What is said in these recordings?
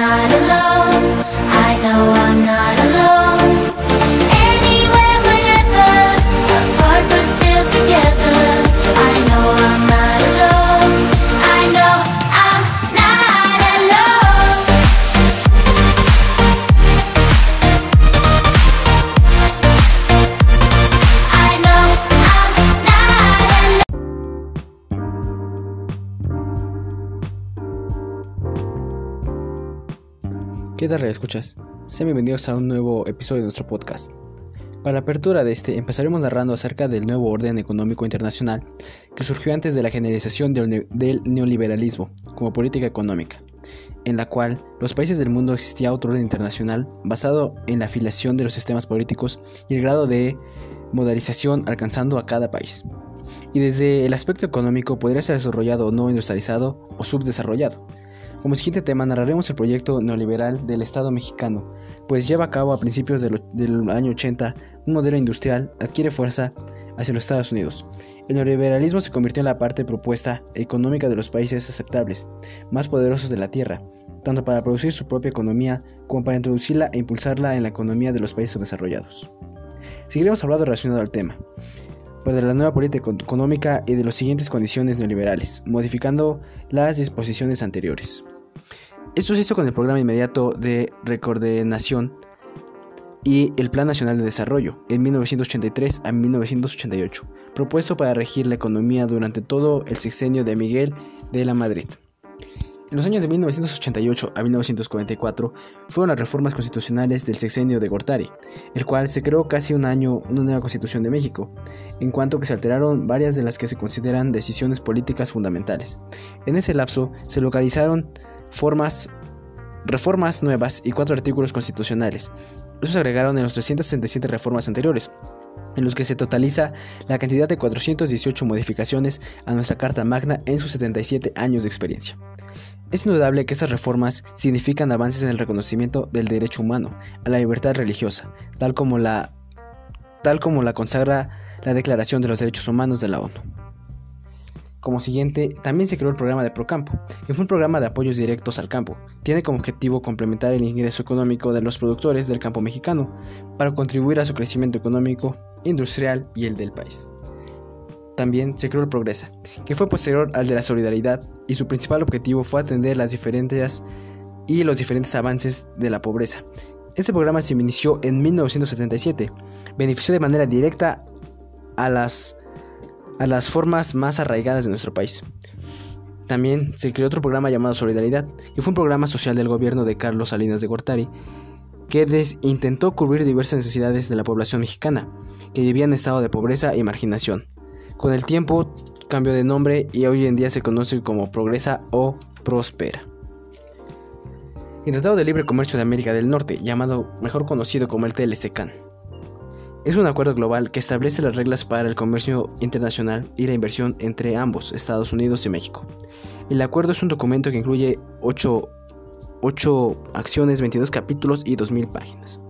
not alone. I know I'm not ¿Qué tal, escuchas? Sean bienvenidos a un nuevo episodio de nuestro podcast. Para la apertura de este, empezaremos narrando acerca del nuevo orden económico internacional que surgió antes de la generalización del, ne- del neoliberalismo como política económica, en la cual los países del mundo existía otro orden internacional basado en la afiliación de los sistemas políticos y el grado de modalización alcanzando a cada país. Y desde el aspecto económico podría ser desarrollado o no industrializado o subdesarrollado. Como siguiente tema narraremos el proyecto neoliberal del Estado mexicano, pues lleva a cabo a principios del, año 80 un modelo industrial adquiere fuerza hacia los Estados Unidos. El neoliberalismo se convirtió en la parte propuesta económica de los países aceptables, más poderosos de la Tierra, tanto para producir su propia economía como para introducirla e impulsarla en la economía de los países desarrollados. Seguiremos hablando relacionado al tema, pues de la nueva política eco- económica y de las siguientes condiciones neoliberales, modificando las disposiciones anteriores. Esto se hizo con el programa inmediato de recoordenación y el Plan Nacional de Desarrollo en 1983 a 1988, propuesto para regir la economía durante todo el sexenio de Miguel de la Madrid. En los años de 1988 a 1944 fueron las reformas constitucionales del sexenio de Gortari, el cual se creó casi un año una nueva constitución de México, en cuanto que se alteraron varias de las que se consideran decisiones políticas fundamentales. En ese lapso se localizaron formas, reformas nuevas y cuatro artículos constitucionales. Estos se agregaron en los 367 reformas anteriores, en los que se totaliza la cantidad de 418 modificaciones a nuestra Carta Magna en sus 77 años de experiencia. Es indudable que estas reformas significan avances en el reconocimiento del derecho humano a la libertad religiosa, tal como la, tal como la consagra la Declaración de los Derechos Humanos de la ONU. Como siguiente, también se creó el programa de Procampo, que fue un programa de apoyos directos al campo. Tiene como objetivo complementar el ingreso económico de los productores del campo mexicano para contribuir a su crecimiento económico, industrial y el del país. También se creó el Progresa, que fue posterior al de la solidaridad y su principal objetivo fue atender las diferencias y los diferentes avances de la pobreza. Este programa se inició en 1977, benefició de manera directa a las a las formas más arraigadas de nuestro país. También se creó otro programa llamado Solidaridad, que fue un programa social del gobierno de Carlos Salinas de Gortari, que intentó cubrir diversas necesidades de la población mexicana, que vivía en estado de pobreza y marginación. Con el tiempo cambió de nombre y hoy en día se conoce como Progresa o Prospera. El Tratado de Libre Comercio de América del Norte, llamado mejor conocido como el TLCCAN, es un acuerdo global que establece las reglas para el comercio internacional y la inversión entre ambos, Estados Unidos y México. El acuerdo es un documento que incluye 8, acciones, 22 capítulos y 2.000 páginas.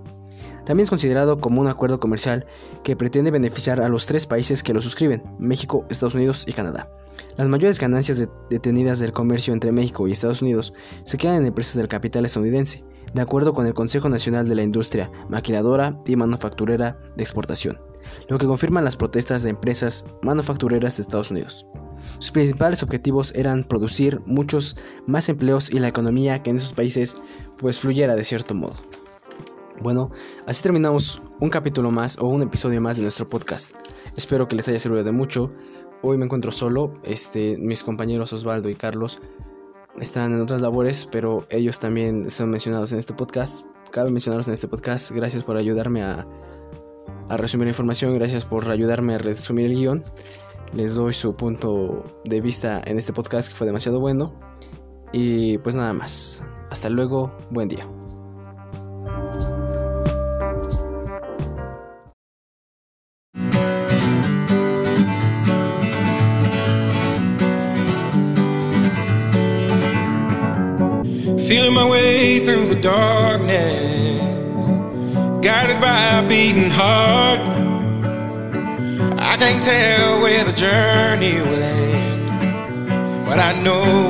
También es considerado como un acuerdo comercial que pretende beneficiar a los tres países que lo suscriben, México, Estados Unidos y Canadá. Las mayores ganancias de- detenidas del comercio entre México y Estados Unidos se quedan en empresas del capital estadounidense, de acuerdo con el Consejo Nacional de la Industria Maquiladora y Manufacturera de Exportación, lo que confirman las protestas de empresas manufactureras de Estados Unidos. Sus principales objetivos eran producir muchos más empleos y la economía que en esos países pues fluyera de cierto modo. Bueno, así terminamos un capítulo más o un episodio más de nuestro podcast. Espero que les haya servido de mucho. Hoy me encuentro solo, este, mis compañeros Osvaldo y Carlos están en otras labores, pero ellos también son mencionados en este podcast. Cabe mencionarlos en este podcast. Gracias por ayudarme a, a resumir la información, gracias por ayudarme a resumir el guion. Les doy su punto de vista en este podcast que fue demasiado bueno. Y pues nada más. Hasta luego, buen día. Feeling my way through the darkness, guided by a beating heart. I can't tell where the journey will end, but I know.